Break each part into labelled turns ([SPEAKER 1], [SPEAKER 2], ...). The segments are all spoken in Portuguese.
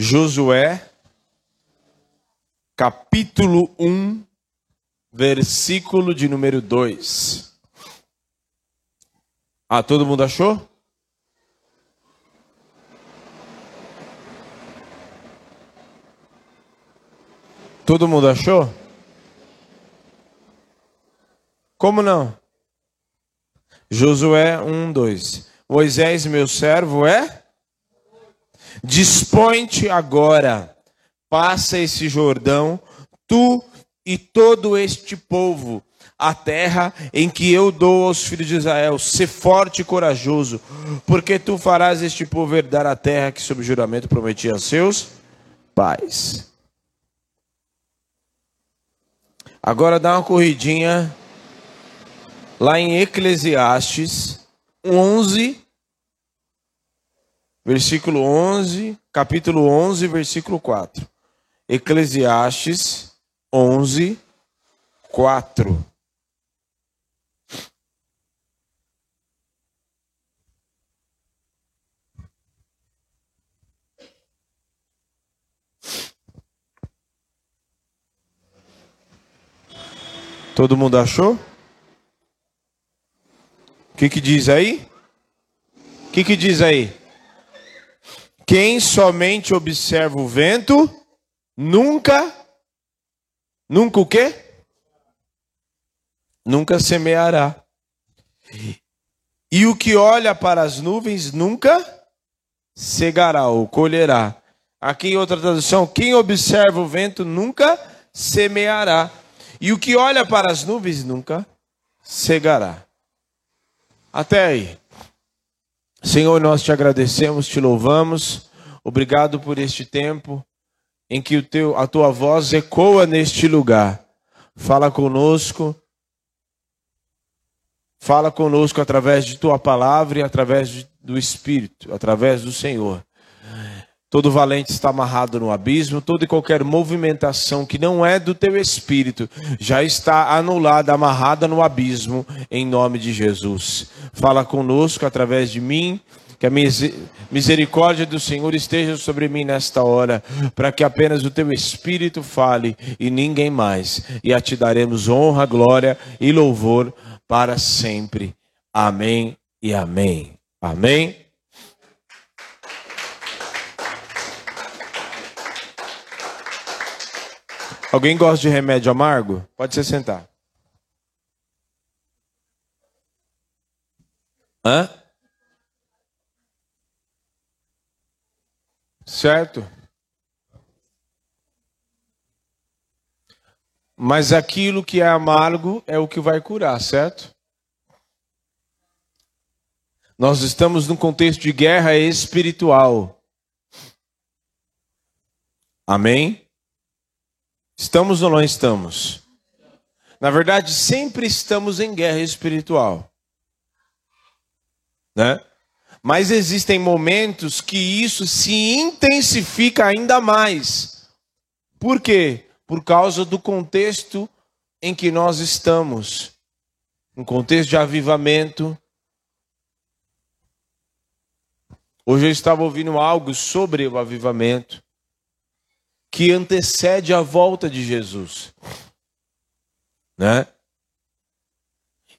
[SPEAKER 1] Josué, capítulo 1, versículo de número 2. Ah, todo mundo achou? Todo mundo achou? Como não? Josué 1, 2. Moisés, meu servo, é? Dispõe-te agora, passa esse Jordão, tu e todo este povo, a terra em que eu dou aos filhos de Israel. Se forte e corajoso, porque tu farás este povo herdar a terra que, sob juramento, prometi a seus pais. Agora dá uma corridinha lá em Eclesiastes 11, versículo 11, capítulo 11, versículo 4. Eclesiastes 11, 4. Todo mundo achou? O que, que diz aí? O que, que diz aí? Quem somente observa o vento, nunca, nunca o quê? Nunca semeará. E o que olha para as nuvens nunca cegará ou colherá. Aqui em outra tradução, quem observa o vento nunca semeará. E o que olha para as nuvens nunca cegará. Até aí. Senhor, nós te agradecemos, te louvamos. Obrigado por este tempo em que o teu, a tua voz ecoa neste lugar. Fala conosco. Fala conosco através de tua palavra e através do Espírito, através do Senhor. Todo valente está amarrado no abismo, toda e qualquer movimentação que não é do teu espírito já está anulada, amarrada no abismo, em nome de Jesus. Fala conosco através de mim, que a misericórdia do Senhor esteja sobre mim nesta hora, para que apenas o teu espírito fale e ninguém mais, e a te daremos honra, glória e louvor para sempre. Amém e amém. Amém. Alguém gosta de remédio amargo? Pode se sentar. Hã? Certo? Mas aquilo que é amargo é o que vai curar, certo? Nós estamos num contexto de guerra espiritual. Amém? Estamos ou não estamos? Na verdade, sempre estamos em guerra espiritual. Né? Mas existem momentos que isso se intensifica ainda mais. Por quê? Por causa do contexto em que nós estamos. Um contexto de avivamento. Hoje eu estava ouvindo algo sobre o avivamento que antecede a volta de Jesus. Né?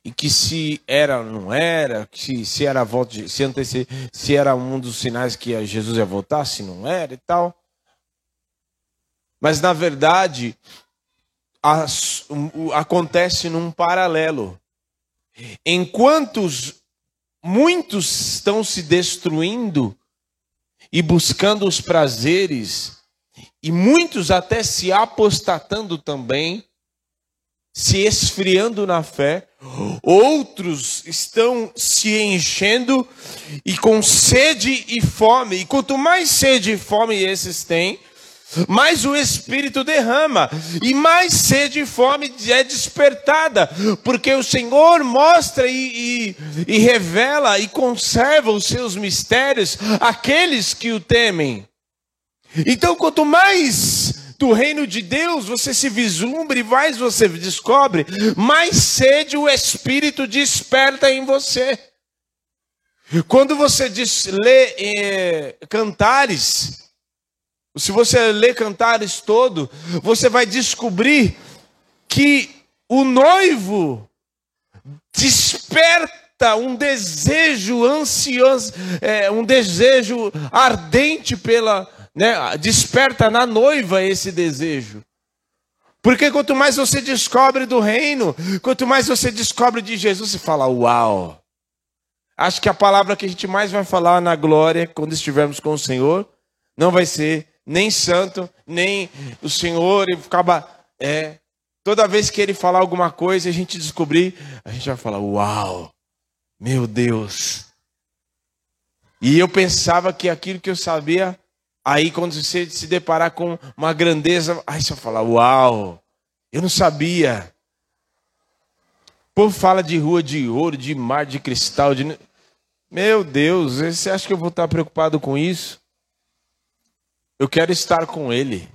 [SPEAKER 1] E que se era não era, se, se era a volta de, se, antecede, se era um dos sinais que Jesus ia voltar, se não era e tal. Mas na verdade, as, acontece num paralelo. Enquanto muitos estão se destruindo e buscando os prazeres e muitos até se apostatando também, se esfriando na fé, outros estão se enchendo e com sede e fome, e quanto mais sede e fome esses têm, mais o Espírito derrama, e mais sede e fome é despertada, porque o Senhor mostra e, e, e revela e conserva os seus mistérios àqueles que o temem. Então, quanto mais do reino de Deus você se vislumbra e mais você descobre, mais sede o Espírito desperta em você. Quando você diz, lê eh, cantares, se você ler Cantares todo, você vai descobrir que o noivo desperta um desejo ansioso, é, um desejo ardente pela, né, desperta na noiva esse desejo. Porque quanto mais você descobre do reino, quanto mais você descobre de Jesus, você fala: Uau! Acho que a palavra que a gente mais vai falar na glória, quando estivermos com o Senhor, não vai ser nem santo, nem o Senhor, e acaba. É, toda vez que ele falar alguma coisa e a gente descobrir, a gente vai falar: Uau! Meu Deus! E eu pensava que aquilo que eu sabia Aí quando você se deparar com uma grandeza, aí você vai falar: Uau, eu não sabia. O povo fala de rua de ouro, de mar de cristal. De... Meu Deus, você acha que eu vou estar preocupado com isso? Eu quero estar com Ele.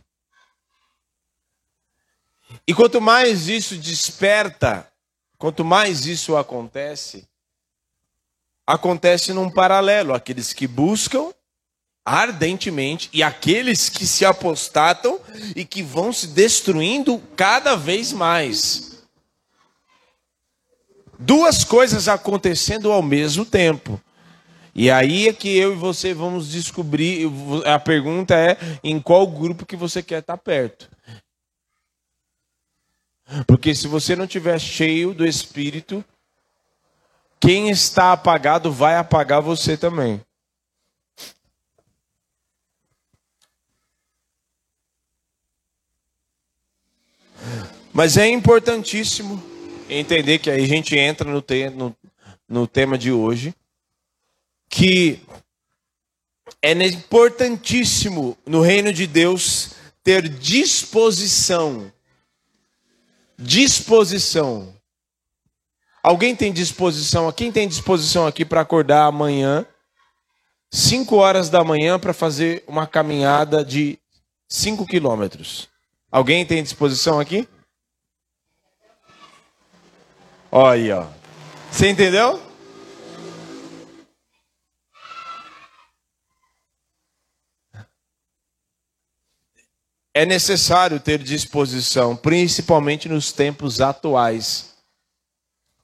[SPEAKER 1] E quanto mais isso desperta, quanto mais isso acontece, acontece num paralelo. Aqueles que buscam ardentemente e aqueles que se apostatam e que vão se destruindo cada vez mais. Duas coisas acontecendo ao mesmo tempo. E aí é que eu e você vamos descobrir. A pergunta é em qual grupo que você quer estar perto. Porque se você não tiver cheio do Espírito, quem está apagado vai apagar você também. Mas é importantíssimo entender que aí a gente entra no, te, no, no tema de hoje, que é importantíssimo no reino de Deus ter disposição. Disposição. Alguém tem disposição? Quem tem disposição aqui para acordar amanhã, 5 horas da manhã, para fazer uma caminhada de 5 quilômetros? Alguém tem disposição aqui? Olha aí, ó. Você entendeu? É necessário ter disposição, principalmente nos tempos atuais.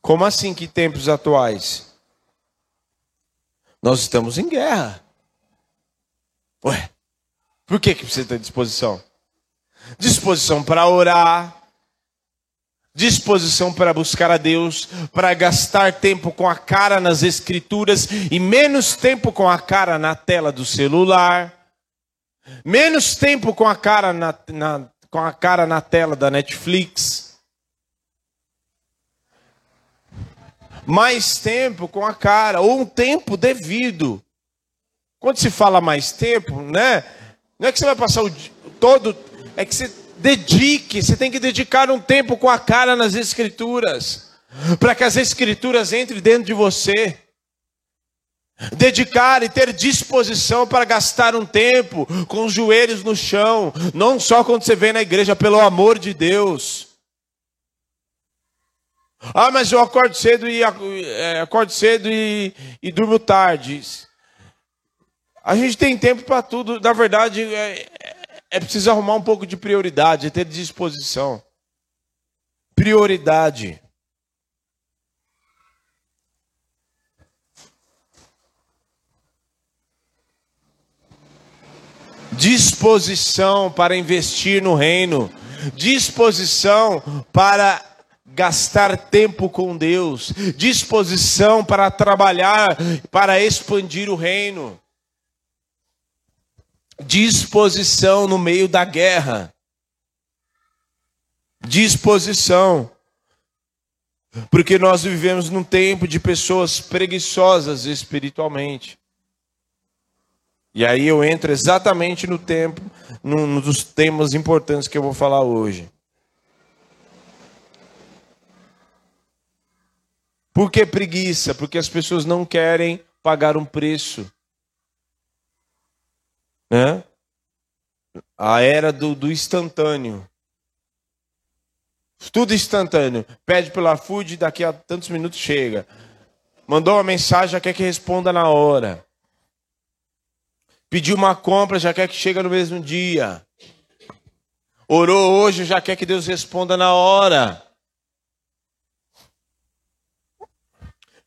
[SPEAKER 1] Como assim que tempos atuais? Nós estamos em guerra. Ué, por que, que precisa ter disposição? Disposição para orar, disposição para buscar a Deus, para gastar tempo com a cara nas escrituras e menos tempo com a cara na tela do celular, menos tempo com a cara na, na com a cara na tela da Netflix. Mais tempo com a cara, ou um tempo devido. Quando se fala mais tempo, né? Não é que você vai passar o todo, é que você Dedique, você tem que dedicar um tempo com a cara nas Escrituras, para que as Escrituras entrem dentro de você. Dedicar e ter disposição para gastar um tempo com os joelhos no chão, não só quando você vem na igreja, pelo amor de Deus. Ah, mas eu acordo cedo e é, acordo cedo e, e durmo tarde. A gente tem tempo para tudo. Na verdade, é, é preciso arrumar um pouco de prioridade, é ter disposição. Prioridade. Disposição para investir no reino, disposição para gastar tempo com Deus, disposição para trabalhar, para expandir o reino disposição no meio da guerra. Disposição. Porque nós vivemos num tempo de pessoas preguiçosas espiritualmente. E aí eu entro exatamente no tempo, num dos temas importantes que eu vou falar hoje. Por que preguiça? Porque as pessoas não querem pagar um preço né? A era do, do instantâneo. Tudo instantâneo. Pede pela food, daqui a tantos minutos chega. Mandou uma mensagem, já quer que responda na hora. Pediu uma compra, já quer que chegue no mesmo dia. Orou hoje, já quer que Deus responda na hora.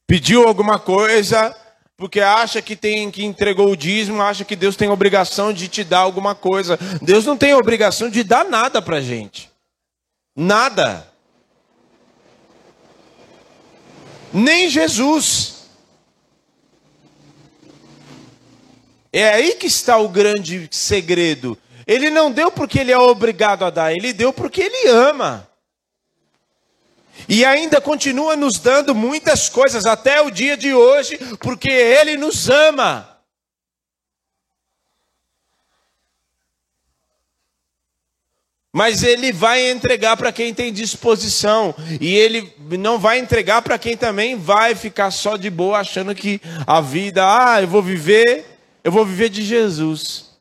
[SPEAKER 1] Pediu alguma coisa, porque acha que tem que entregou o dízimo, acha que Deus tem obrigação de te dar alguma coisa. Deus não tem obrigação de dar nada para gente. Nada. Nem Jesus. É aí que está o grande segredo. Ele não deu porque ele é obrigado a dar, ele deu porque ele ama. E ainda continua nos dando muitas coisas até o dia de hoje, porque ele nos ama. Mas ele vai entregar para quem tem disposição. E ele não vai entregar para quem também vai ficar só de boa, achando que a vida, ah, eu vou viver eu vou viver de Jesus.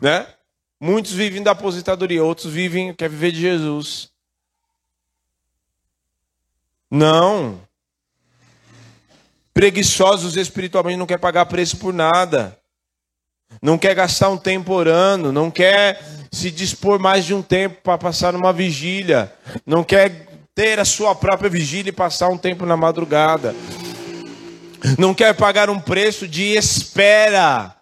[SPEAKER 1] Né? Muitos vivem da aposentadoria, outros vivem, quer viver de Jesus. Não. Preguiçosos espiritualmente não quer pagar preço por nada. Não quer gastar um tempo orando, não quer se dispor mais de um tempo para passar numa vigília, não quer ter a sua própria vigília e passar um tempo na madrugada não quer pagar um preço de espera.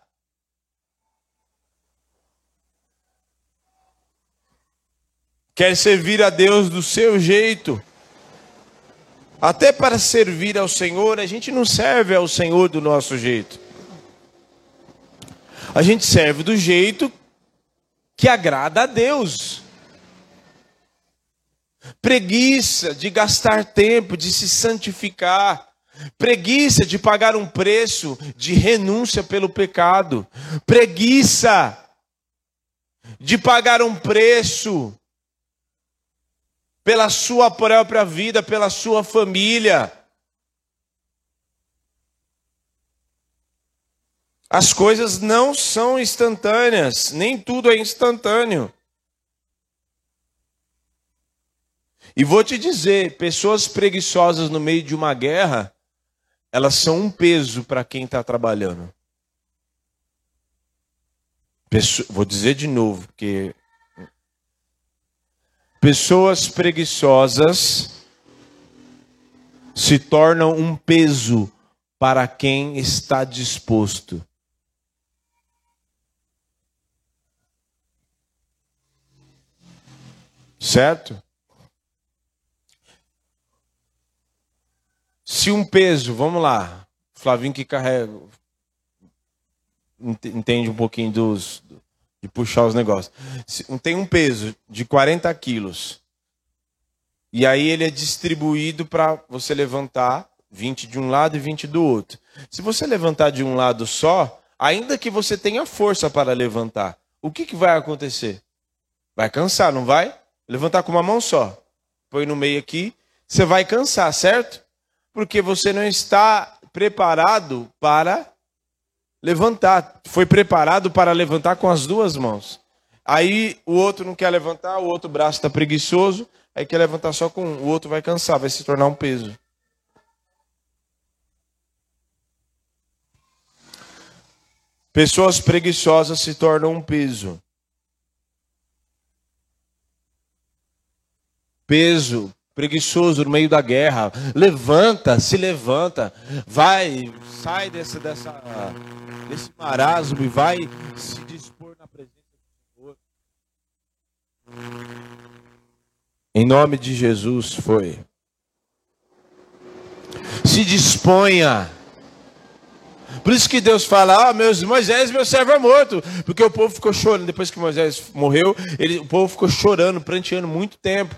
[SPEAKER 1] Quer servir a Deus do seu jeito. Até para servir ao Senhor, a gente não serve ao Senhor do nosso jeito. A gente serve do jeito que agrada a Deus. Preguiça de gastar tempo, de se santificar preguiça de pagar um preço de renúncia pelo pecado, preguiça de pagar um preço pela sua própria vida, pela sua família. As coisas não são instantâneas, nem tudo é instantâneo. E vou te dizer: pessoas preguiçosas no meio de uma guerra elas são um peso para quem está trabalhando. vou dizer de novo, porque pessoas preguiçosas se tornam um peso para quem está disposto. Certo? Se um peso, vamos lá, Flavinho que carrega, entende um pouquinho dos, de puxar os negócios. Tem um peso de 40 quilos, e aí ele é distribuído para você levantar 20 de um lado e 20 do outro. Se você levantar de um lado só, ainda que você tenha força para levantar, o que, que vai acontecer? Vai cansar, não vai? Levantar com uma mão só. Põe no meio aqui, você vai cansar, certo? porque você não está preparado para levantar. Foi preparado para levantar com as duas mãos. Aí o outro não quer levantar, o outro braço está preguiçoso, aí quer levantar só com um, o outro vai cansar, vai se tornar um peso. Pessoas preguiçosas se tornam um peso. Peso preguiçoso no meio da guerra. Levanta, se levanta, vai, sai desse, dessa, desse marasmo e vai se dispor na presença do Senhor. Em nome de Jesus foi. Se disponha. Por isso que Deus fala: ah, meus, Moisés, meu servo é morto. Porque o povo ficou chorando. Depois que Moisés morreu, ele, o povo ficou chorando, pranteando muito tempo.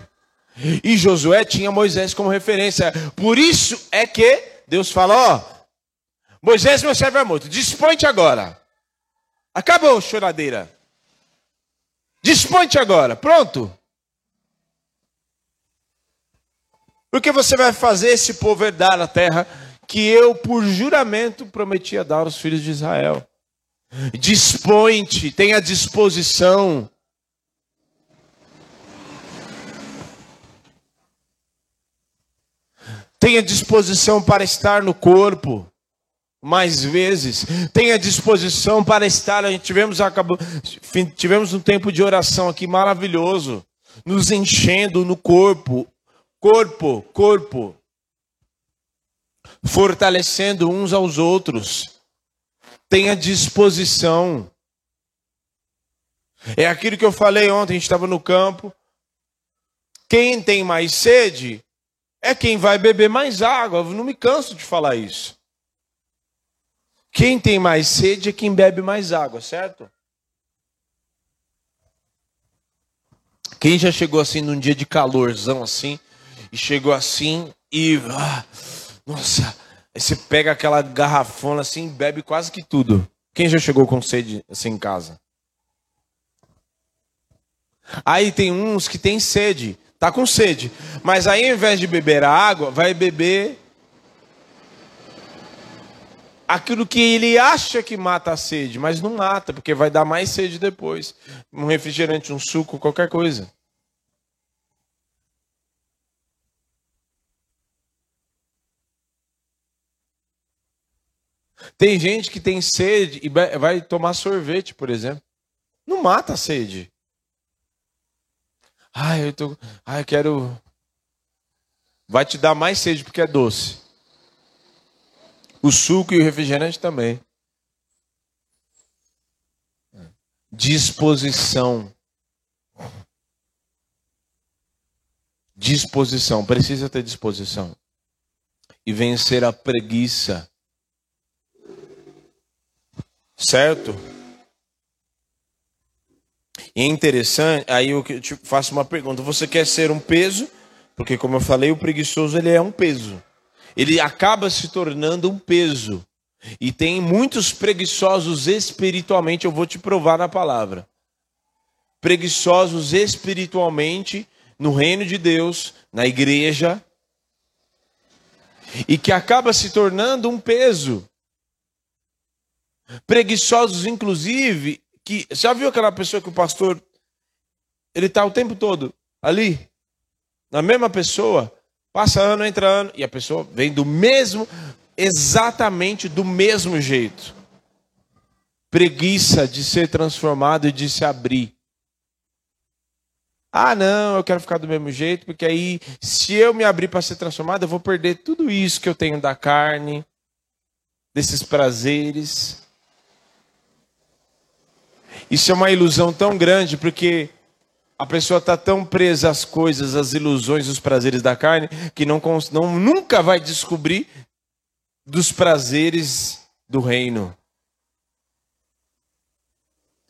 [SPEAKER 1] E Josué tinha Moisés como referência. Por isso é que Deus fala: Ó, Moisés, meu servo é morto, dispõe-te agora. Acabou choradeira. Dispõe-te agora, pronto. Porque você vai fazer esse povo herdar a terra que eu, por juramento, prometia dar aos filhos de Israel. Dispõe-te, tenha disposição. Tenha disposição para estar no corpo. mais vezes. Tenha disposição para estar. A gente tivemos, acabou, tivemos um tempo de oração aqui maravilhoso, nos enchendo no corpo, corpo, corpo, fortalecendo uns aos outros. Tenha disposição. É aquilo que eu falei ontem, a gente estava no campo. Quem tem mais sede é quem vai beber mais água. Eu não me canso de falar isso. Quem tem mais sede é quem bebe mais água, certo? Quem já chegou assim num dia de calorzão assim, e chegou assim e. Ah, nossa, aí você pega aquela garrafona assim e bebe quase que tudo. Quem já chegou com sede assim em casa? Aí tem uns que tem sede, tá com sede, mas aí ao invés de beber a água, vai beber aquilo que ele acha que mata a sede, mas não mata, porque vai dar mais sede depois. Um refrigerante, um suco, qualquer coisa. Tem gente que tem sede e vai tomar sorvete, por exemplo. Não mata a sede. Ai, eu tô, ai, eu quero vai te dar mais sede porque é doce. O suco e o refrigerante também. Disposição. Disposição, precisa ter disposição. E vencer a preguiça. Certo? E é interessante, aí eu te faço uma pergunta: você quer ser um peso? Porque, como eu falei, o preguiçoso ele é um peso. Ele acaba se tornando um peso. E tem muitos preguiçosos espiritualmente, eu vou te provar na palavra. Preguiçosos espiritualmente no reino de Deus, na igreja, e que acaba se tornando um peso. Preguiçosos, inclusive, que já viu aquela pessoa que o pastor ele está o tempo todo ali, na mesma pessoa, passa ano, entra ano, e a pessoa vem do mesmo, exatamente do mesmo jeito. Preguiça de ser transformado e de se abrir. Ah, não, eu quero ficar do mesmo jeito, porque aí, se eu me abrir para ser transformado, eu vou perder tudo isso que eu tenho da carne, desses prazeres. Isso é uma ilusão tão grande, porque a pessoa está tão presa às coisas, às ilusões, os prazeres da carne, que não, não, nunca vai descobrir dos prazeres do reino.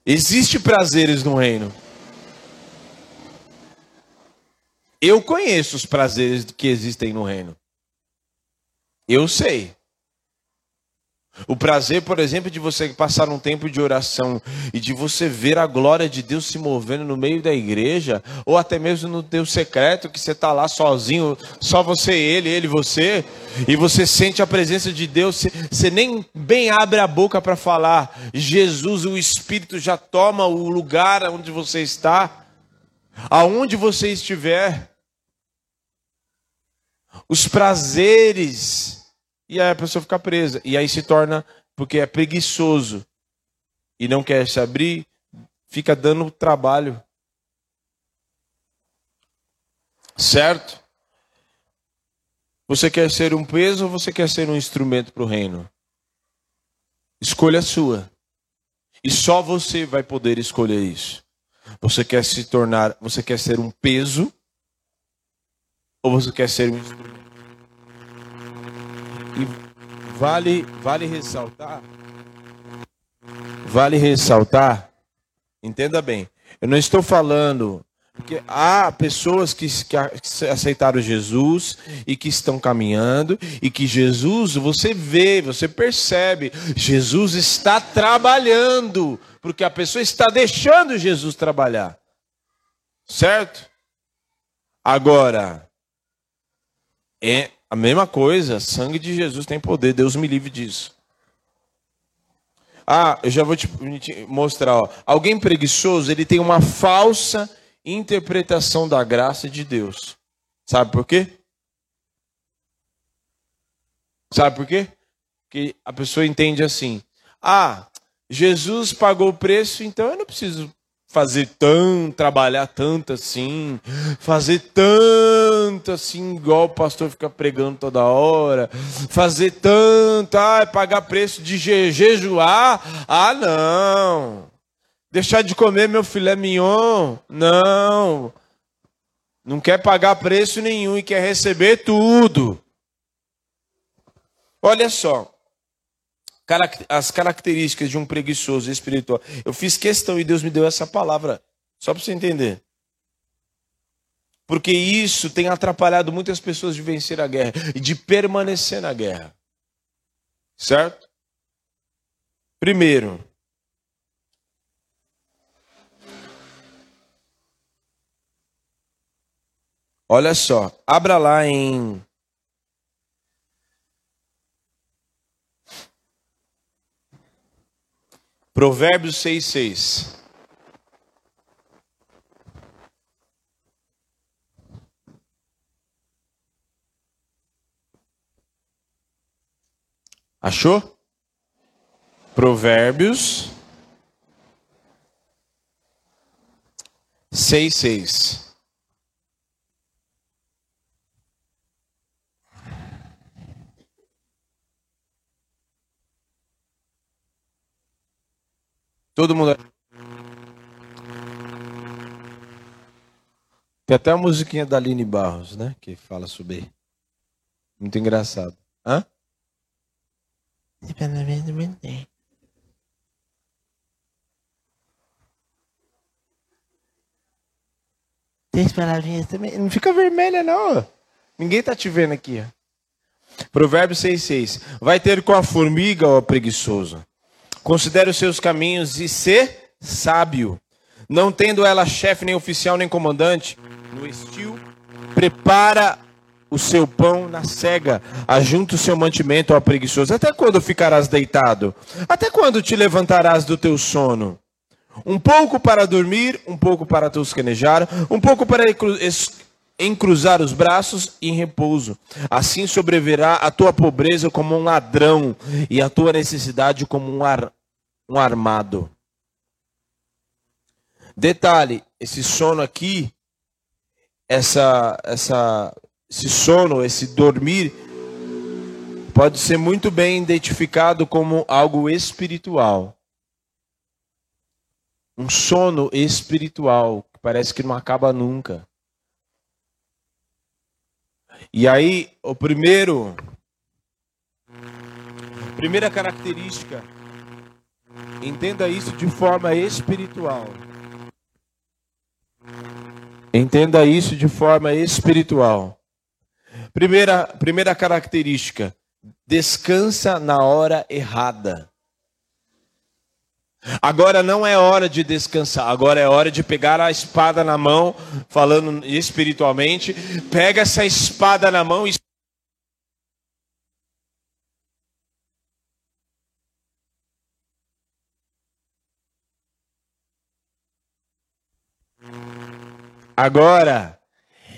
[SPEAKER 1] Existe prazeres no reino. Eu conheço os prazeres que existem no reino. Eu sei. O prazer, por exemplo, de você passar um tempo de oração e de você ver a glória de Deus se movendo no meio da igreja, ou até mesmo no teu secreto, que você está lá sozinho, só você, ele, ele, você, e você sente a presença de Deus, você, nem bem abre a boca para falar, Jesus, o Espírito já toma o lugar onde você está, aonde você estiver. Os prazeres e aí a pessoa fica presa. E aí se torna, porque é preguiçoso e não quer se abrir, fica dando trabalho. Certo? Você quer ser um peso ou você quer ser um instrumento para o reino? Escolha sua. E só você vai poder escolher isso. Você quer se tornar, você quer ser um peso ou você quer ser um? E vale, vale ressaltar. Vale ressaltar. Entenda bem. Eu não estou falando porque há pessoas que, que, aceitaram Jesus e que estão caminhando, e que Jesus, você vê, você percebe, Jesus está trabalhando, porque a pessoa está deixando Jesus trabalhar. Certo? Agora, é, a mesma coisa, sangue de Jesus tem poder, Deus me livre disso. Ah, eu já vou te, mostrar. Ó. Alguém preguiçoso, ele tem uma falsa interpretação da graça de Deus. Sabe por quê? Sabe por quê? que a pessoa entende assim: ah, Jesus pagou o preço, então eu não preciso fazer tanto, trabalhar tanto assim, fazer tanto assim, igual o pastor fica pregando toda hora, fazer tanto, ah, pagar preço de je jejuar, ah, não. Deixar de comer meu filé mignon, não. Não quer pagar preço nenhum e quer receber tudo. Olha só, as características de um preguiçoso espiritual. Eu fiz questão e Deus me deu essa palavra, só para você entender. Porque isso tem atrapalhado muitas pessoas de vencer a guerra e de permanecer na guerra. Certo? Primeiro, olha só, abra lá em Provérbios 6, 6. Achou? Provérbios 6, Todo mundo. Tem até a musiquinha da Aline Barros, né? Que fala sobre. Muito engraçado. Hã? Três palavrinhas também. Não fica vermelha, não. Ninguém tá te vendo aqui. Provérbios 6,6. Vai ter com a formiga, ó preguiçoso Considere os seus caminhos e ser sábio. Não tendo ela chefe, nem oficial, nem comandante, no estio, prepara o seu pão na cega, ajunta o seu mantimento ao preguiçoso. Até quando ficarás deitado? Até quando te levantarás do teu sono? Um pouco para dormir, um pouco para tosquenejar, um pouco para encruzar os braços e em repouso. Assim sobreverá a tua pobreza como um ladrão e a tua necessidade como um, ar, um armado. Detalhe, esse sono aqui, essa, essa, esse sono, esse dormir, pode ser muito bem identificado como algo espiritual. Um sono espiritual, que parece que não acaba nunca. E aí, o primeiro, primeira característica Entenda isso de forma espiritual. Entenda isso de forma espiritual. Primeira, primeira característica: descansa na hora errada. Agora não é hora de descansar, agora é hora de pegar a espada na mão, falando espiritualmente, pega essa espada na mão e Agora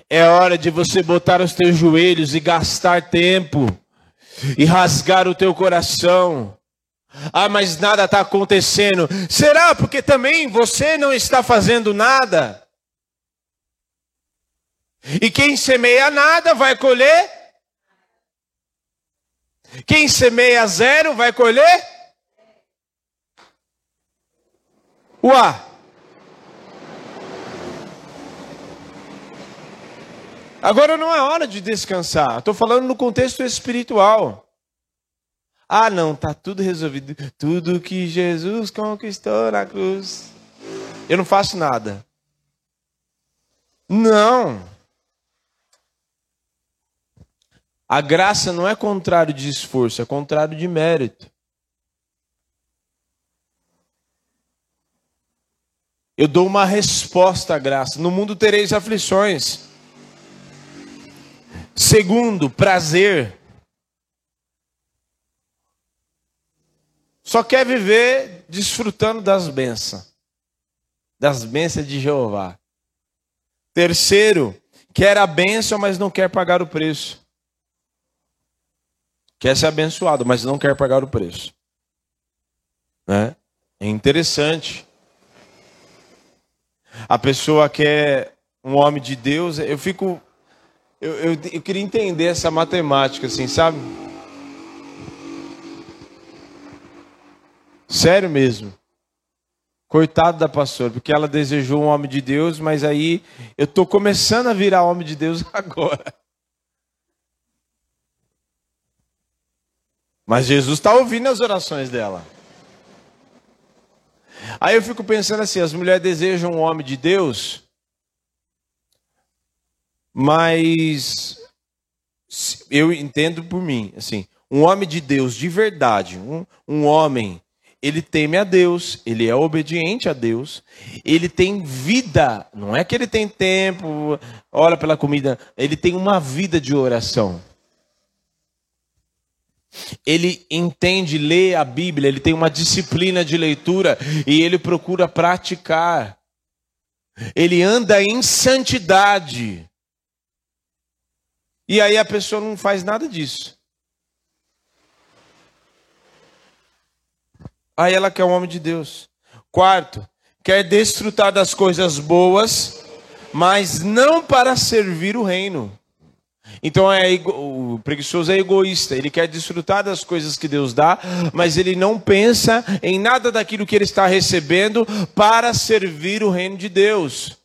[SPEAKER 1] é hora de você botar os teus joelhos e gastar tempo e rasgar o teu coração. Ah, mas nada está acontecendo. Será porque também você não está fazendo nada? E quem semeia nada vai colher? Quem semeia zero vai colher? Uá! Agora não é hora de descansar. Estou falando no contexto espiritual. Ah, não, tá tudo resolvido. Tudo que Jesus conquistou na cruz. Eu não faço nada. Não. A graça não é contrário de esforço, é contrário de mérito. Eu dou uma resposta à graça. No mundo tereis aflições. Segundo, prazer. Só quer viver desfrutando das bênçãos, das bênçãos de Jeová. Terceiro, quer a bênção, mas não quer pagar o preço. quer ser abençoado, mas não quer pagar o preço. Né? É interessante. A pessoa quer um homem de Deus, eu fico. Eu, eu, eu queria entender essa matemática, assim, sabe? Sério mesmo. Coitado da pastora, porque ela desejou um homem de Deus, mas aí eu estou começando a virar homem de Deus agora. Mas Jesus está ouvindo as orações dela. Aí eu fico pensando assim: as mulheres desejam um homem de Deus, mas eu entendo por mim, assim, um homem de Deus de verdade, um, um homem ele teme a Deus, ele é obediente a Deus, ele tem vida, não é que ele tem tempo, ora pela comida, ele tem uma vida de oração. Ele entende ler a Bíblia, ele tem uma disciplina de leitura e ele procura praticar. Ele anda em santidade. E aí a pessoa não faz nada disso. Aí ela quer um homem de Deus. Quarto, quer desfrutar das coisas boas, mas não para servir o reino. Então é, o preguiçoso é egoísta, ele quer desfrutar das coisas que Deus dá, mas ele não pensa em nada daquilo que ele está recebendo para servir o reino de Deus.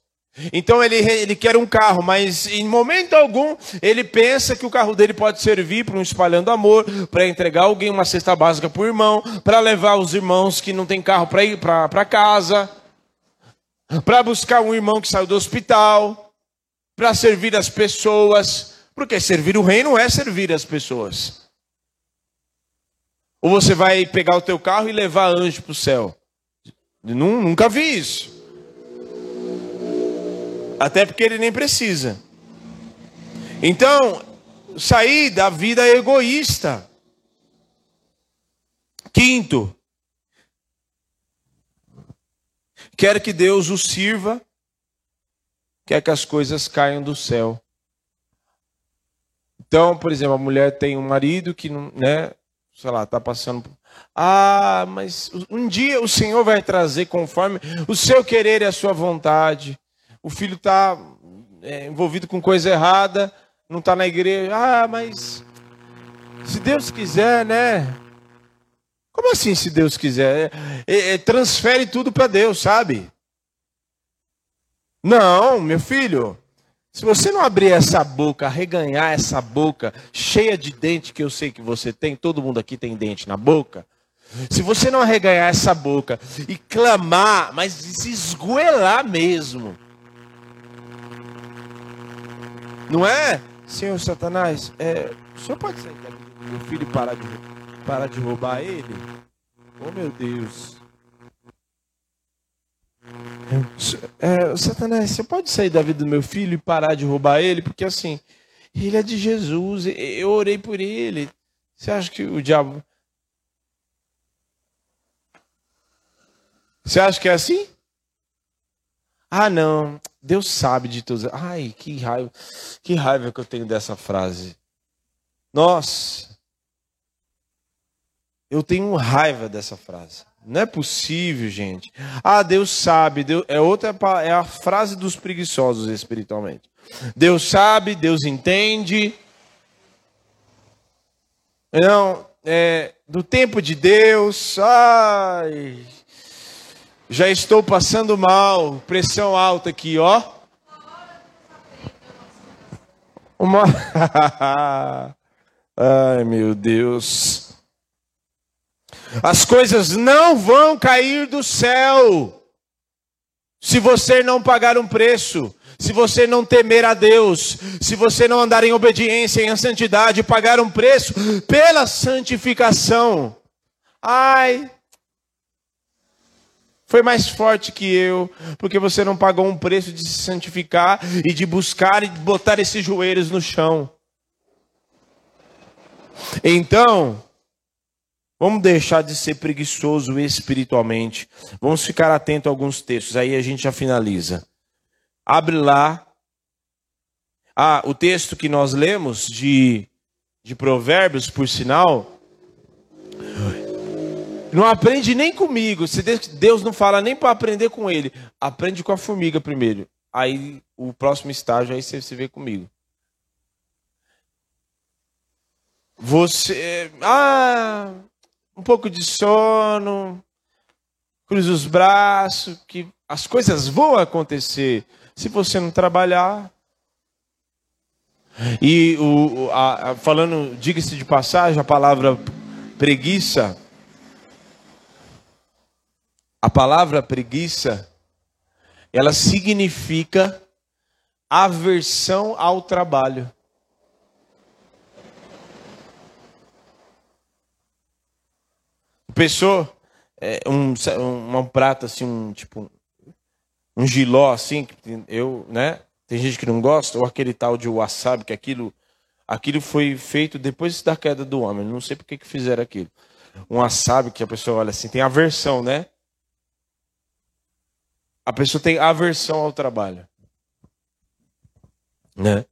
[SPEAKER 1] Então ele, ele quer um carro, mas em momento algum ele pensa que o carro dele pode servir para um espalhando amor, para entregar alguém uma cesta básica para o irmão, para levar os irmãos que não tem carro para ir para casa, para buscar um irmão que saiu do hospital, para servir as pessoas, porque servir o reino é servir as pessoas. Ou você vai pegar o teu carro e levar anjo para o céu? Nunca vi isso. Até porque ele nem precisa. Então, sair da vida egoísta. Quinto, quer que Deus o sirva, quer que as coisas caiam do céu. Então, por exemplo, a mulher tem um marido que não, né, sei lá, está passando. Ah, mas um dia o Senhor vai trazer conforme o seu querer e a sua vontade o filho está é, envolvido com coisa errada, não está na igreja. Ah, mas se Deus quiser, né? Como assim, se Deus quiser? É, é, transfere tudo para Deus, sabe? Não, meu filho. Se você não abrir essa boca, reganhar essa boca cheia de dente que eu sei que você tem, todo mundo aqui tem dente na boca. Se você não arreganhar essa boca e clamar, mas se esgoelar mesmo, não é? Senhor Satanás, é, o senhor pode sair daqui do meu filho e parar de, parar de roubar ele? Oh meu Deus. É, Satanás, você pode sair da vida do meu filho e parar de roubar ele? Porque assim, ele é de Jesus, eu orei por ele. Você acha que o diabo. Você acha que é assim? Ah, não. Deus sabe de tudo. Ai, que raiva. Que raiva que eu tenho dessa frase. Nossa. Eu tenho raiva dessa frase. Não é possível, gente. Ah, Deus sabe. Deus, é outra é a frase dos preguiçosos espiritualmente. Deus sabe, Deus entende. Não, é do tempo de Deus. Ai, já estou passando mal, pressão alta aqui, ó. Uma. Ai, meu Deus. As coisas não vão cair do céu se você não pagar um preço, se você não temer a Deus, se você não andar em obediência, em santidade, pagar um preço pela santificação. Ai, foi mais forte que eu, porque você não pagou um preço de se santificar e de buscar e de botar esses joelhos no chão. Então, vamos deixar de ser preguiçoso espiritualmente. Vamos ficar atento a alguns textos, aí a gente já finaliza. Abre lá. Ah, o texto que nós lemos de de Provérbios, por sinal, não aprende nem comigo. Se Deus não fala nem para aprender com ele, aprende com a formiga primeiro. Aí o próximo estágio aí você se vê comigo. Você, ah, um pouco de sono, cruza os braços, que as coisas vão acontecer se você não trabalhar. E o, a, a, falando, diga-se de passagem, a palavra preguiça, a palavra preguiça, ela significa aversão ao trabalho. Pessoa, é, um, um, um prato assim, um tipo um giló assim, eu, né? Tem gente que não gosta, ou aquele tal de wasabi, que aquilo, aquilo foi feito depois da queda do homem. Não sei por que, que fizeram aquilo. Um wasabi que a pessoa olha assim, tem aversão, né? A pessoa tem aversão ao trabalho. Né?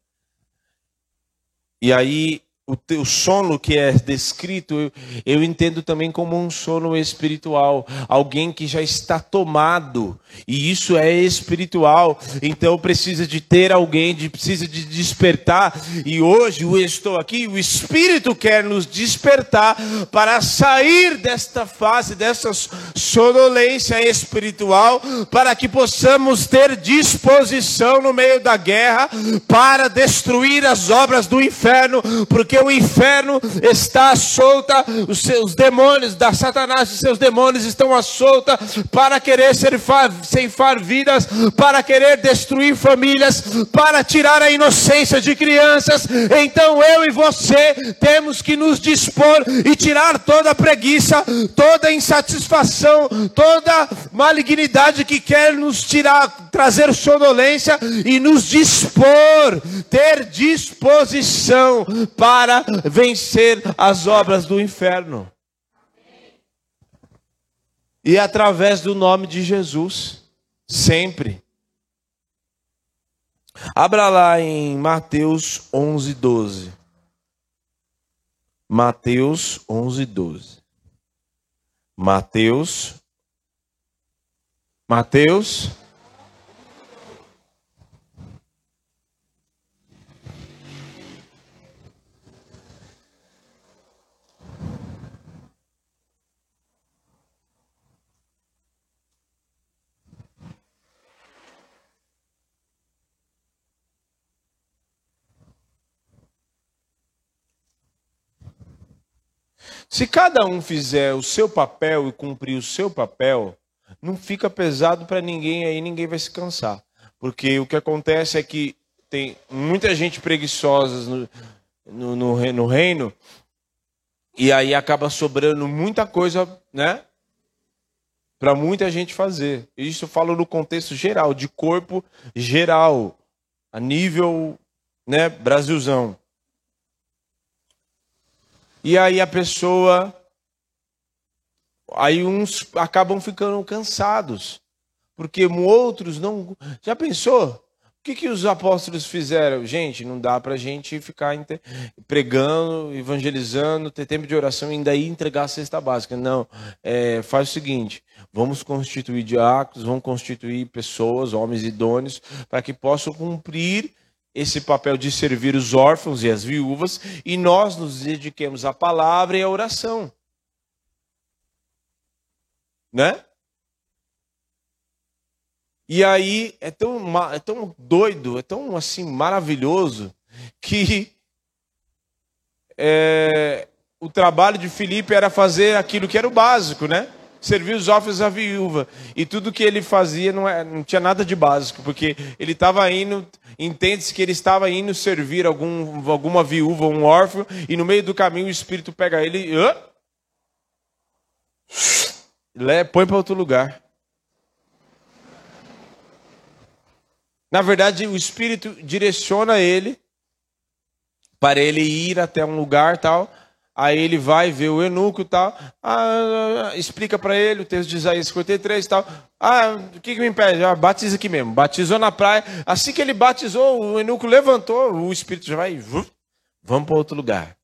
[SPEAKER 1] E aí o, o sono que é descrito, eu, eu entendo também como um sono espiritual. Alguém que já está tomado. E isso é espiritual. Então precisa de ter alguém, de, precisa de despertar. E hoje eu estou aqui, o Espírito quer nos despertar para sair desta fase, dessa sonolência espiritual, para que possamos ter disposição no meio da guerra para destruir as obras do inferno, porque o inferno está solta, os seus demônios, da Satanás e seus demônios estão à solta para querer ceifar, vidas, para querer destruir famílias, para tirar a inocência de crianças. Então eu e você temos que nos dispor e tirar toda a preguiça, toda a insatisfação, toda malignidade que quer nos tirar, trazer sonolência e nos dispor, ter disposição para vencer as obras do inferno. E através do nome de Jesus, sempre. Abra lá em Mateus 11, 12. Mateus 11, 12. Mateus. Mateus Se cada um fizer o seu papel e cumprir o seu papel, não fica pesado para ninguém aí, ninguém vai se cansar. Porque o que acontece é que tem muita gente preguiçosa no, no, no, no reino, e aí acaba sobrando muita coisa, né? Para muita gente fazer. Isso eu falo no contexto geral, de corpo geral, a nível, né, Brasilzão. E aí a pessoa. Aí uns acabam ficando cansados. Porque outros não. Já pensou? O que, que os apóstolos fizeram? Gente, não dá para a gente ficar pregando, evangelizando, ter tempo de oração e ainda ir entregar a cesta básica. Não. É, faz o seguinte: vamos constituir diáconos, vamos constituir pessoas, homens idôneos, para que possam cumprir esse papel de servir os órfãos e as viúvas e nós nos dediquemos à palavra e à oração. Né? E aí é tão, é tão doido, é tão assim maravilhoso que é, o trabalho de Filipe era fazer aquilo que era o básico, né? Servir os órfãos à viúva. E tudo que ele fazia não, é, não tinha nada de básico, porque ele estava indo, entende-se que ele estava indo servir algum, alguma viúva, um órfão, e no meio do caminho o Espírito pega ele e põe para outro lugar. Na verdade, o Espírito direciona ele para ele ir até um lugar tal, Aí ele vai ver o eunuco e tal, ah, explica para ele o texto de Isaías 53 e tal. Ah, o que, que me impede? Ah, batiza aqui mesmo. Batizou na praia. Assim que ele batizou, o eunuco levantou, o espírito já vai, vamos para outro lugar.